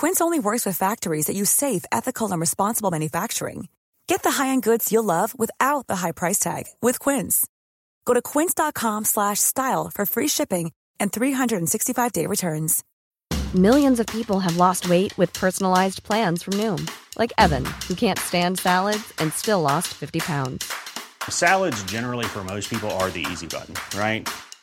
Quince only works with factories that use safe, ethical, and responsible manufacturing. Get the high-end goods you'll love without the high price tag with Quince. Go to quince.com/style for free shipping and 365-day returns. Millions of people have lost weight with personalized plans from Noom, like Evan, who can't stand salads and still lost 50 pounds. Salads generally for most people are the easy button, right?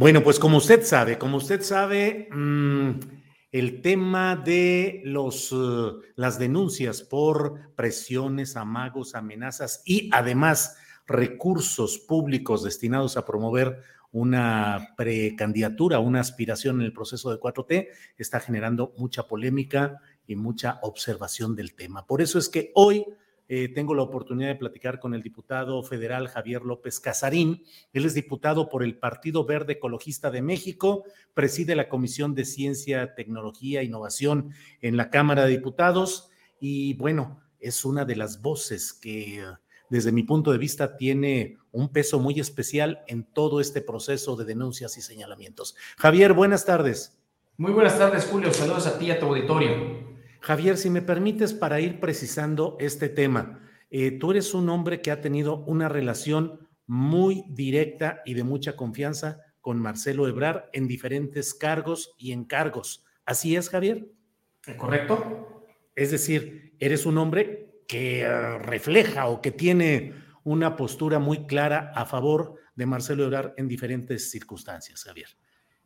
Bueno, pues como usted sabe, como usted sabe, mmm, el tema de los, uh, las denuncias por presiones, amagos, amenazas y además recursos públicos destinados a promover una precandidatura, una aspiración en el proceso de 4T, está generando mucha polémica y mucha observación del tema. Por eso es que hoy eh, tengo la oportunidad de platicar con el diputado federal Javier López Casarín. Él es diputado por el Partido Verde Ecologista de México, preside la Comisión de Ciencia, Tecnología e Innovación en la Cámara de Diputados y bueno, es una de las voces que desde mi punto de vista tiene un peso muy especial en todo este proceso de denuncias y señalamientos. Javier, buenas tardes. Muy buenas tardes, Julio. Saludos a ti y a tu auditorio. Javier, si me permites, para ir precisando este tema, eh, tú eres un hombre que ha tenido una relación muy directa y de mucha confianza con Marcelo Ebrar en diferentes cargos y encargos. ¿Así es, Javier? ¿Correcto? Es decir, eres un hombre que uh, refleja o que tiene una postura muy clara a favor de Marcelo Ebrar en diferentes circunstancias, Javier.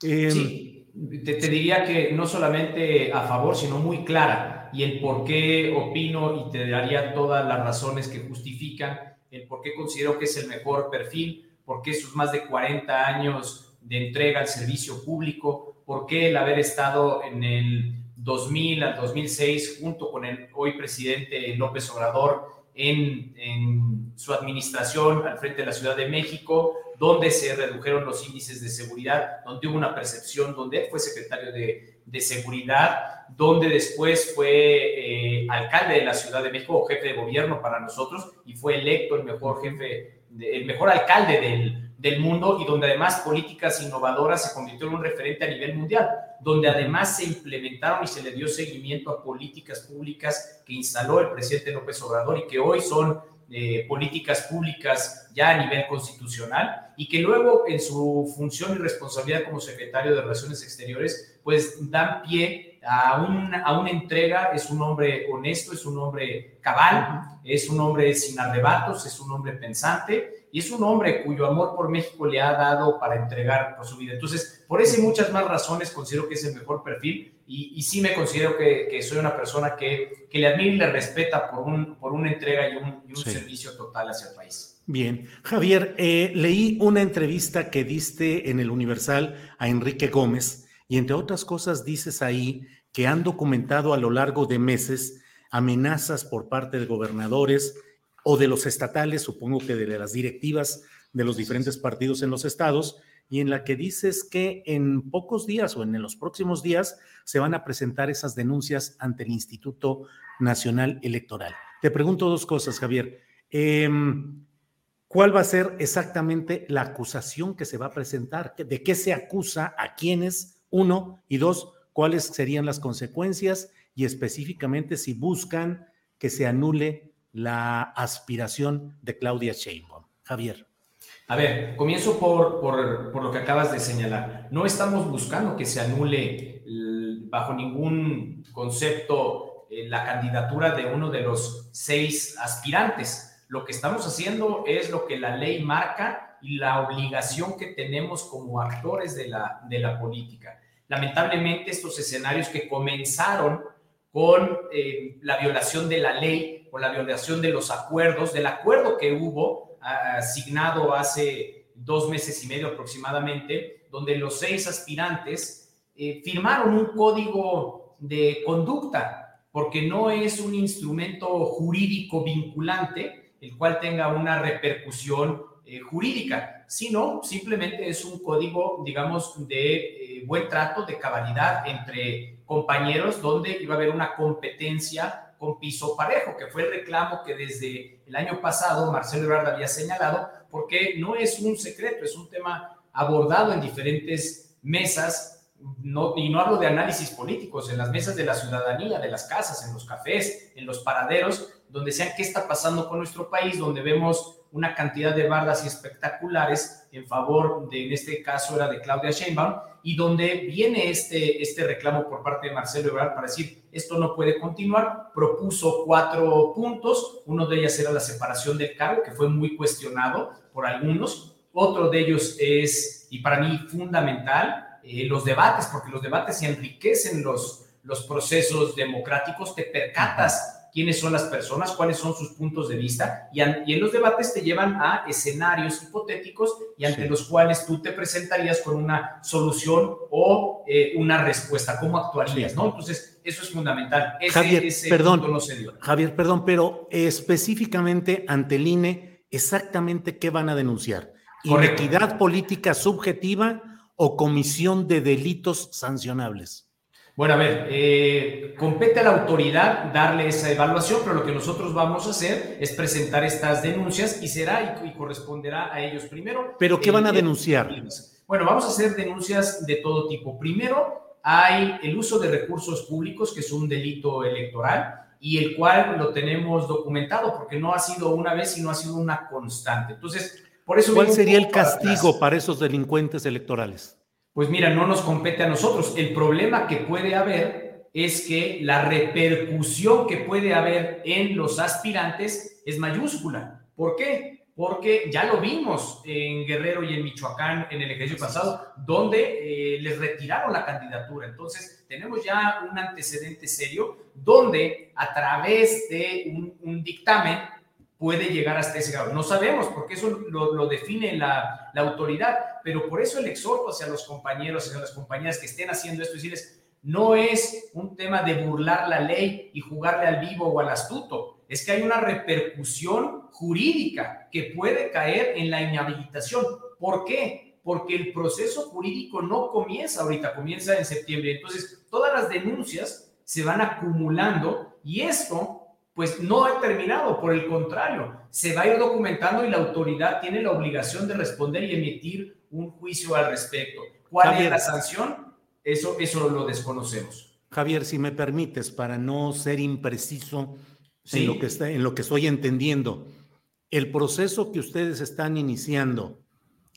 Eh, sí, te, te, diría que no solamente a favor, sino muy clara. Y el por qué opino y te daría todas las razones que justifican el por qué considero que es el mejor perfil, por qué sus más de 40 años de entrega al servicio público, por qué el haber estado en el 2000 al 2006 junto con el hoy presidente López Obrador en, su administración al frente de la Ciudad de México, donde se redujeron los índices de seguridad, donde hubo una percepción, donde él fue secretario de, de seguridad, donde después fue eh, alcalde de la Ciudad de México o jefe de gobierno para nosotros y fue electo el mejor jefe, el mejor alcalde del, del mundo y donde además políticas innovadoras se convirtió en un referente a nivel mundial, donde además se implementaron y se le dio seguimiento a políticas públicas que instaló el presidente López Obrador y que hoy son eh, políticas públicas ya a nivel constitucional y que luego en su función y responsabilidad como secretario de Relaciones Exteriores, pues dan pie a, un, a una entrega, es un hombre honesto, es un hombre cabal, es un hombre sin arrebatos, es un hombre pensante y es un hombre cuyo amor por México le ha dado para entregar por su vida. Entonces, por eso y muchas más razones considero que es el mejor perfil y, y sí me considero que, que, soy una persona que, que le admira y le respeta por, un, por una entrega y un, y un sí. servicio total hacia el país. Bien, Javier, eh, leí una entrevista que diste en el Universal a Enrique Gómez y entre otras cosas dices ahí que han documentado a lo largo de meses amenazas por parte de gobernadores o de los estatales, supongo que de las directivas de los diferentes partidos en los estados, y en la que dices que en pocos días o en los próximos días se van a presentar esas denuncias ante el Instituto Nacional Electoral. Te pregunto dos cosas, Javier. Em, ¿Cuál va a ser exactamente la acusación que se va a presentar? ¿De qué se acusa? ¿A quiénes? Uno. Y dos, ¿cuáles serían las consecuencias? Y específicamente si buscan que se anule la aspiración de Claudia Sheinbaum. Javier. A ver, comienzo por, por, lo que acabas de señalar. No estamos buscando que se anule bajo ningún concepto eh, la candidatura de uno de los seis aspirantes. Lo que estamos haciendo es lo que la ley marca y la obligación que tenemos como actores de la, de la política. Lamentablemente, estos escenarios que comenzaron con eh, la violación de la ley, o la violación de los acuerdos, del acuerdo que hubo asignado hace dos meses y medio aproximadamente, donde los seis aspirantes eh, firmaron un código de conducta, porque no es un instrumento jurídico vinculante, el cual tenga una repercusión eh, jurídica, sino simplemente es un código, digamos, de eh, buen trato, de cabalidad entre compañeros, donde iba a haber una competencia con piso parejo, que fue el reclamo que desde el año pasado Marcelo Ebrard había señalado, porque no es un secreto, es un tema abordado en diferentes mesas, no, y no hablo de análisis políticos, en las mesas de la ciudadanía, de las casas, en los cafés, en los paraderos, donde sean qué está pasando con nuestro país, donde vemos una cantidad de bardas espectaculares en favor de, en este caso era de Claudia Sheinbaum, y donde viene este, este reclamo por parte de Marcelo Ebrard para decir, esto no puede continuar, propuso cuatro puntos, uno de ellos era la separación del cargo, que fue muy cuestionado por algunos, otro de ellos es, y para mí fundamental, eh, los debates, porque los debates enriquecen los, los procesos democráticos, te percatas quiénes son las personas, cuáles son sus puntos de vista, y, en los debates te llevan a escenarios hipotéticos y ante los cuales tú te presentarías con una solución o eh, una respuesta, cómo actuarías, ¿no? Entonces, eso es fundamental. Javier, perdón, Javier, perdón, pero específicamente ante el INE, exactamente qué van a denunciar. ¿Inequidad política subjetiva o comisión de delitos sancionables? Bueno, a ver, eh, compete a la autoridad darle esa evaluación, pero lo que nosotros vamos a hacer es presentar estas denuncias y será y, corresponderá a ellos primero. ¿Pero qué van a denunciar? Bueno, vamos a hacer denuncias de todo tipo. Primero, hay el uso de recursos públicos, que es un delito electoral y el cual lo tenemos documentado porque no ha sido una vez, sino ha sido una constante. Entonces, por eso... ¿Cuál sería el castigo para esos delincuentes electorales? Pues mira, no nos compete a nosotros. El problema que puede haber es que la repercusión que puede haber en los aspirantes es mayúscula. ¿Por qué? Porque ya lo vimos en Guerrero y en Michoacán en el ejercicio pasado, donde eh, les retiraron la candidatura. Entonces, tenemos ya un antecedente serio donde a través de un, un dictamen puede llegar hasta ese grado. No sabemos, porque eso lo, define la, autoridad, pero por eso el exhorto hacia los compañeros, hacia las compañías que estén haciendo esto, decirles, no es un tema de burlar la ley y jugarle al vivo o al astuto, es que hay una repercusión jurídica que puede caer en la inhabilitación. ¿Por qué? Porque el proceso jurídico no comienza ahorita, comienza en septiembre. Entonces, todas las denuncias se van acumulando y esto pues no ha terminado, por el contrario, se va a ir documentando y la autoridad tiene la obligación de responder y emitir un juicio al respecto. ¿Cuál es la sanción? Eso, eso lo desconocemos. Javier, si me permites, para no ser impreciso en, lo que está, en lo que estoy entendiendo, el proceso que ustedes están iniciando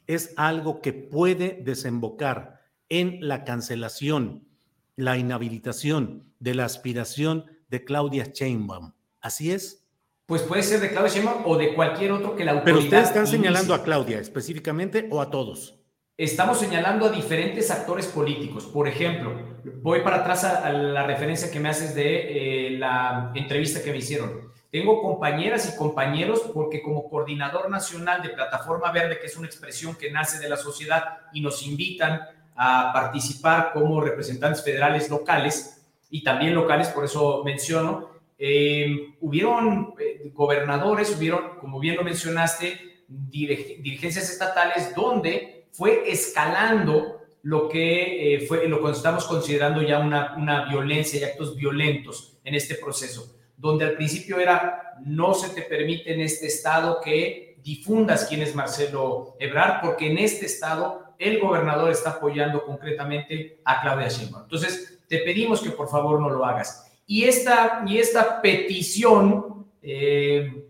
es algo que puede desembocar en la cancelación, la inhabilitación de la aspiración de Claudia Sheinbaum. ¿Así es? Pues puede ser de Claudia Sheinbaum o de cualquier otro que la autoridad. Pero ustedes están señalando a Claudia específicamente o a todos. Estamos señalando a diferentes actores políticos. Por ejemplo, voy para atrás a, la referencia que me haces de eh, la entrevista que me hicieron. tengo compañeras y compañeros porque como coordinador nacional de Plataforma Verde, que es una expresión que nace de la sociedad y nos invitan a participar como representantes federales locales y también locales, por eso menciono, eh, hubieron eh, gobernadores, hubieron, como bien lo mencionaste, dirigencias estatales donde fue escalando lo que eh, fue lo que estamos considerando ya una, una violencia y actos violentos en este proceso, donde al principio era no se te permite en este estado que difundas quién es Marcelo Ebrard, porque en este estado el gobernador está apoyando concretamente a Claudia Sheinbaum. Entonces, te pedimos que por favor no lo hagas. Y esta, y esta petición eh,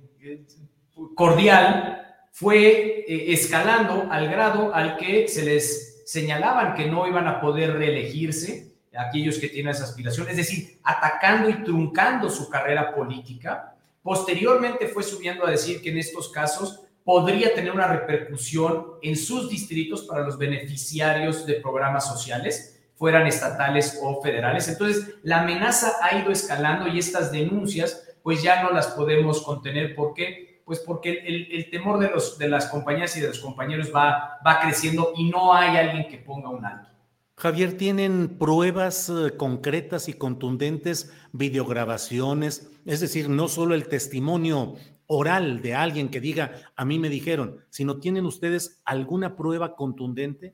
cordial fue eh, escalando al grado al que se les señalaban que no iban a poder reelegirse aquellos que tienen esa aspiración, es decir, atacando y truncando su carrera política. Posteriormente fue subiendo a decir que en estos casos podría tener una repercusión en sus distritos para los beneficiarios de programas sociales, fueran estatales o federales. Entonces, la amenaza ha ido escalando y estas denuncias, pues ya no las podemos contener. ¿Por qué? Pues porque el, temor de, los, de las compañías y de los compañeros va, va creciendo y no hay alguien que ponga un alto. Javier, ¿tienen pruebas eh, concretas y contundentes, videograbaciones? Es decir, no solo el testimonio oral de alguien que diga, a mí me dijeron, sino tienen ustedes alguna prueba contundente?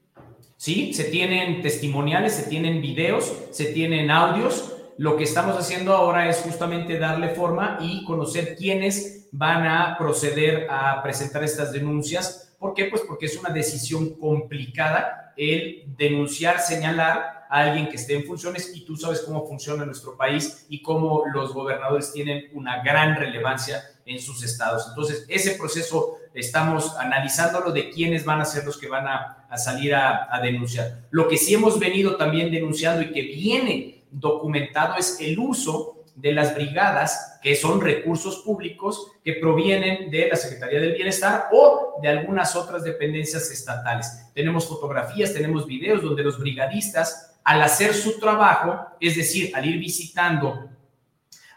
Sí, se tienen testimoniales, se tienen videos, se tienen audios. Lo que estamos haciendo ahora es justamente darle forma y conocer quiénes van a proceder a presentar estas denuncias. ¿Por qué? Pues porque es una decisión complicada el denunciar, señalar alguien que esté en funciones y tú sabes cómo funciona nuestro país y cómo los gobernadores tienen una gran relevancia en sus estados. Entonces, ese proceso estamos analizándolo de quiénes van a ser los que van a, salir a, a denunciar. Lo que sí hemos venido también denunciando y que viene documentado es el uso de las brigadas, que son recursos públicos que provienen de la Secretaría del Bienestar o de algunas otras dependencias estatales. Tenemos fotografías, tenemos videos donde los brigadistas al hacer su trabajo, es decir, al ir visitando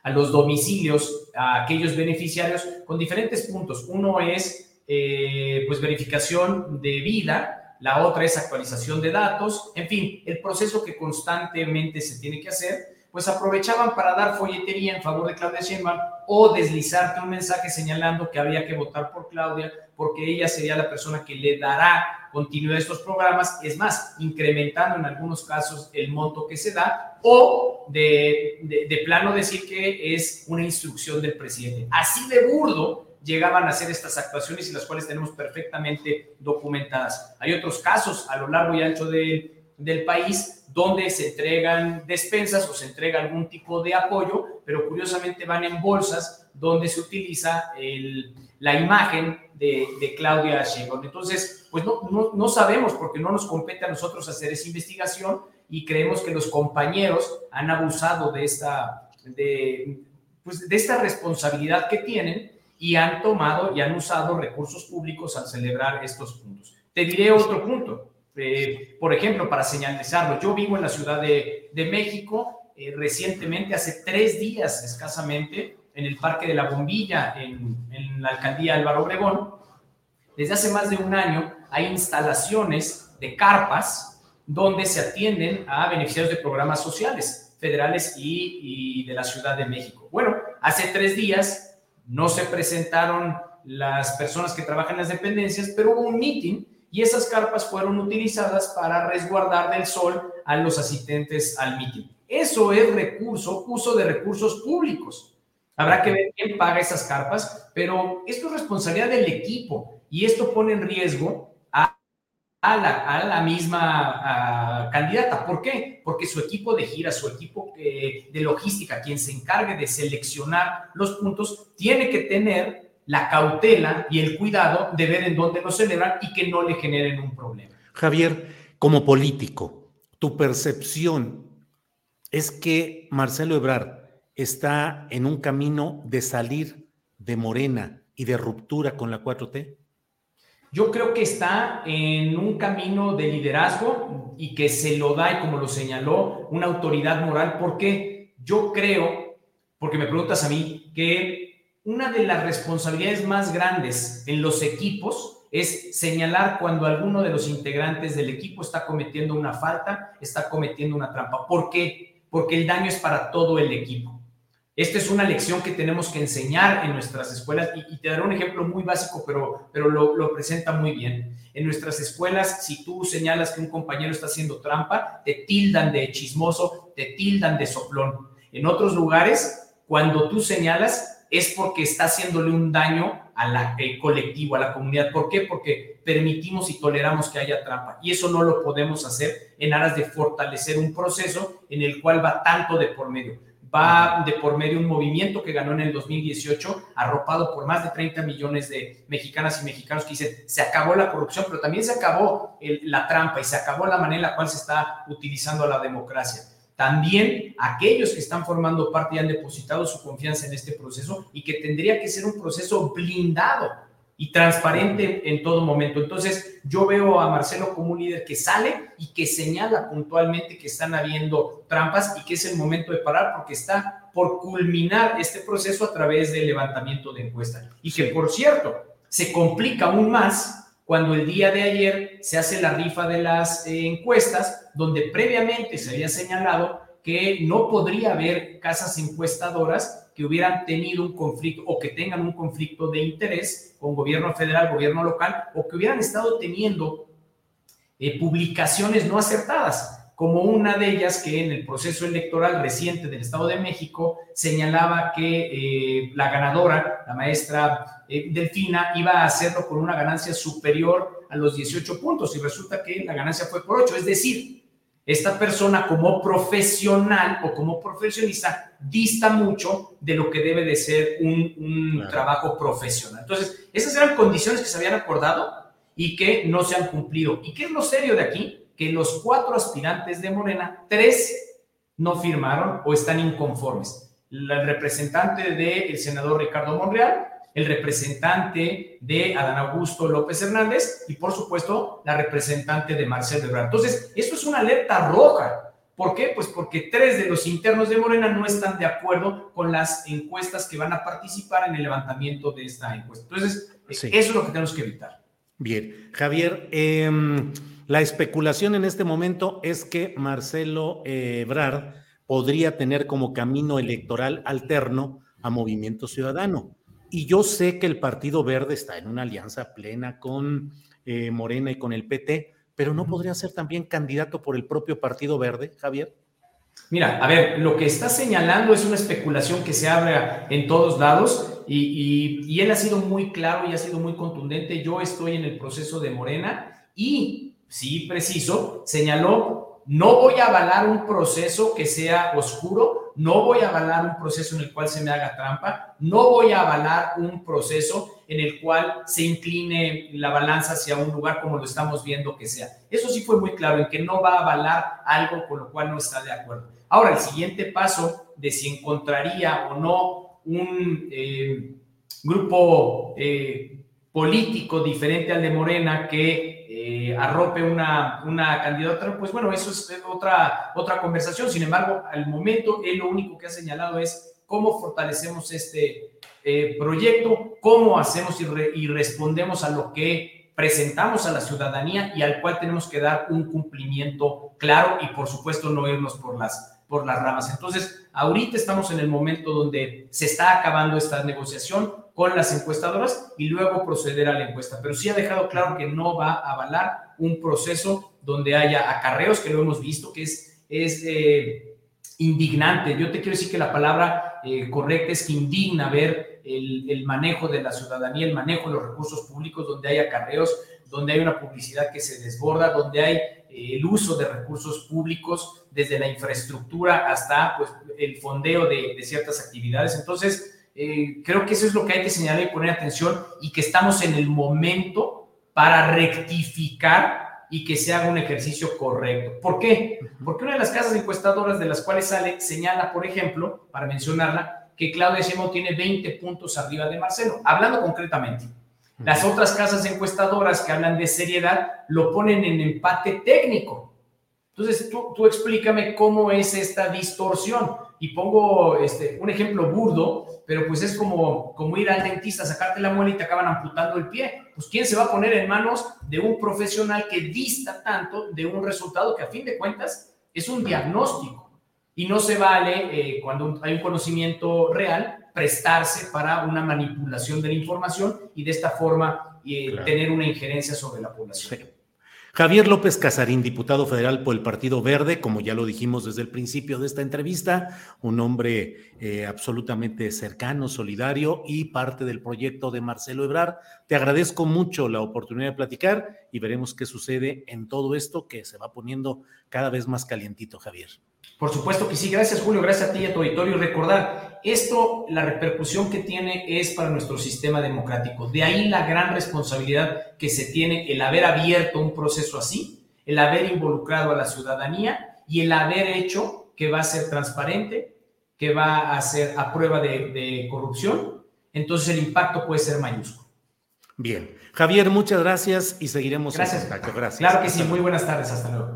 a los domicilios, a aquellos beneficiarios, con diferentes puntos. Uno es, eh, pues, verificación de vida, la otra es actualización de datos, en fin, el proceso que constantemente se tiene que hacer, pues aprovechaban para dar folletería en favor de Claudia Sheinbaum o deslizarte un mensaje señalando que había que votar por Claudia porque ella sería la persona que le dará continuidad de estos programas, es más, incrementando en algunos casos el monto que se da o de, de, plano decir que es una instrucción del presidente. Así de burdo llegaban a hacer estas actuaciones y las cuales tenemos perfectamente documentadas. Hay otros casos a lo largo y ancho de, del país donde se entregan despensas o se entrega algún tipo de apoyo, pero curiosamente van en bolsas donde se utiliza la imagen de, de Claudia Sheinbaum. Entonces, pues no, no, no, sabemos porque no nos compete a nosotros hacer esa investigación y creemos que los compañeros han abusado de esta, de, pues, de esta responsabilidad que tienen y han tomado y han usado recursos públicos al celebrar estos puntos. Te diré otro punto. Eh, por ejemplo, para señalizarlo, yo vivo en la Ciudad de, México eh, recientemente, hace tres días escasamente, en el Parque de la Bombilla, en, en la alcaldía Álvaro Obregón. Desde hace más de un año hay instalaciones de carpas donde se atienden a beneficiarios de programas sociales federales y, y de la Ciudad de México. Bueno, hace tres días no se presentaron las personas que trabajan en las dependencias, pero hubo un meeting y esas carpas fueron utilizadas para resguardar del sol a los asistentes al meeting. Eso es recurso, uso de recursos públicos. Habrá que ver quién paga esas carpas, pero esto es responsabilidad del equipo y esto pone en riesgo a, la, misma candidata. ¿Por qué? Porque su equipo de gira, su equipo eh, de logística, quien se encargue de seleccionar los puntos, tiene que tener la cautela y el cuidado de ver en dónde lo celebran y que no le generen un problema. Javier, como político, tu percepción es que Marcelo Ebrard está en un camino de salir de Morena y de ruptura con la 4T? Yo creo que está en un camino de liderazgo y que se lo da, y como lo señaló, una autoridad moral, porque yo creo, porque me preguntas a mí, que una de las responsabilidades más grandes en los equipos es señalar cuando alguno de los integrantes del equipo está cometiendo una falta, está cometiendo una trampa. ¿Por qué? Porque el daño es para todo el equipo. Esta es una lección que tenemos que enseñar en nuestras escuelas y, te daré un ejemplo muy básico, pero, pero lo, lo, presenta muy bien. En nuestras escuelas, si tú señalas que un compañero está haciendo trampa, te tildan de chismoso, te tildan de soplón. En otros lugares, cuando tú señalas, es porque está haciéndole un daño al colectivo, a la comunidad. ¿Por qué? Porque permitimos y toleramos que haya trampa. Y eso no lo podemos hacer en aras de fortalecer un proceso en el cual va tanto de por medio va de por medio un movimiento que ganó en el 2018, arropado por más de 30 millones de mexicanas y mexicanos que dicen, se acabó la corrupción, pero también se acabó la trampa y se acabó la manera en la cual se está utilizando la democracia. También aquellos que están formando parte y han depositado su confianza en este proceso y que tendría que ser un proceso blindado y transparente en todo momento. Entonces, yo veo a Marcelo como un líder que sale y que señala puntualmente que están habiendo trampas y que es el momento de parar porque está por culminar este proceso a través del levantamiento de encuestas. Y que, por cierto, se complica aún más cuando el día de ayer se hace la rifa de las eh, encuestas, donde previamente se había señalado que no podría haber casas encuestadoras que hubieran tenido un conflicto o que tengan un conflicto de interés con gobierno federal, gobierno local, o que hubieran estado teniendo eh, publicaciones no acertadas, como una de ellas que en el proceso electoral reciente del Estado de México señalaba que eh, la ganadora, la maestra eh, Delfina, iba a hacerlo con una ganancia superior a los 18 puntos y resulta que la ganancia fue por 8, es decir, esta persona como profesional o como profesionista dista mucho de lo que debe de ser un, trabajo profesional. Entonces, esas eran condiciones que se habían acordado y que no se han cumplido. ¿Y qué es lo serio de aquí? Que los cuatro aspirantes de Morena, tres no firmaron o están inconformes. El representante del senador Ricardo Monreal, el representante de Adán Augusto López Hernández y por supuesto la representante de Marcelo Ebrard. Entonces, esto es una alerta roja. ¿Por qué? Pues porque tres de los internos de Morena no están de acuerdo con las encuestas que van a participar en el levantamiento de esta encuesta. Entonces, eso es lo que tenemos que evitar. Bien, Javier, em, la especulación en este momento es que Marcelo Ebrard podría tener como camino electoral alterno a Movimiento Ciudadano. Y yo sé que el Partido Verde está en una alianza plena con eh, Morena y con el PT, pero ¿no podría ser también candidato por el propio Partido Verde, Javier? Mira, a ver, lo que está señalando es una especulación que se abre en todos lados y, y, él ha sido muy claro y ha sido muy contundente. Yo estoy en el proceso de Morena y, sí, preciso, señaló, no voy a avalar un proceso que sea oscuro, no voy a avalar un proceso en el cual se me haga trampa, no voy a avalar un proceso en el cual se incline la balanza hacia un lugar como lo estamos viendo que sea. Eso sí fue muy claro, en que no va a avalar algo con lo cual no está de acuerdo. Ahora, el siguiente paso de si encontraría o no un eh, grupo eh, político diferente al de Morena que eh, arrope una, una candidatura, pues bueno, eso es otra, otra conversación. Sin embargo, al momento, él lo único que ha señalado es cómo fortalecemos este eh, proyecto, cómo hacemos y, y respondemos a lo que presentamos a la ciudadanía y al cual tenemos que dar un cumplimiento claro y por supuesto no irnos por las, por las ramas. Entonces, ahorita estamos en el momento donde se está acabando esta negociación, con las encuestadoras y luego proceder a la encuesta. Pero sí ha dejado claro que no va a avalar un proceso donde haya acarreos, que lo hemos visto, que es, es eh, indignante. Yo te quiero decir que la palabra eh, correcta es que indigna ver el, el, manejo de la ciudadanía, el manejo de los recursos públicos, donde hay acarreos, donde hay una publicidad que se desborda, donde hay eh, el uso de recursos públicos, desde la infraestructura hasta pues, el fondeo de, de ciertas actividades. Entonces, creo que eso es lo que hay que señalar y poner atención y que estamos en el momento para rectificar y que se haga un ejercicio correcto. ¿Por qué? Porque una de las casas encuestadoras de las cuales sale señala, por ejemplo, para mencionarla, que Claudia Sheinbaum tiene 20 puntos arriba de Marcelo, hablando concretamente. Las otras casas encuestadoras que hablan de seriedad lo ponen en empate técnico. Entonces, tú, tú explícame cómo es esta distorsión. Y pongo este, un ejemplo burdo, pero pues es como, como ir al dentista, sacarte la muela y te acaban amputando el pie. Pues ¿quién se va a poner en manos de un profesional que dista tanto de un resultado que a fin de cuentas es un diagnóstico? Y no se vale, eh, cuando hay un conocimiento real, prestarse para una manipulación de la información y de esta forma eh, tener una injerencia sobre la población. Javier López Casarín, diputado federal por el Partido Verde, como ya lo dijimos desde el principio de esta entrevista, un hombre eh, absolutamente cercano, solidario y parte del proyecto de Marcelo Ebrar. Te agradezco mucho la oportunidad de platicar y veremos qué sucede en todo esto que se va poniendo cada vez más calientito, Javier. Por supuesto que sí, gracias Julio, gracias a ti y a tu auditorio. Recordar, esto, la repercusión que tiene es para nuestro sistema democrático. De ahí la gran responsabilidad que se tiene el haber abierto un proceso así, el haber involucrado a la ciudadanía y el haber hecho que va a ser transparente, que va a ser a prueba de, corrupción. Entonces el impacto puede ser mayúsculo. Bien. Javier, muchas gracias y seguiremos gracias. en contacto. Gracias. Claro que sí, muy buenas tardes. Hasta luego.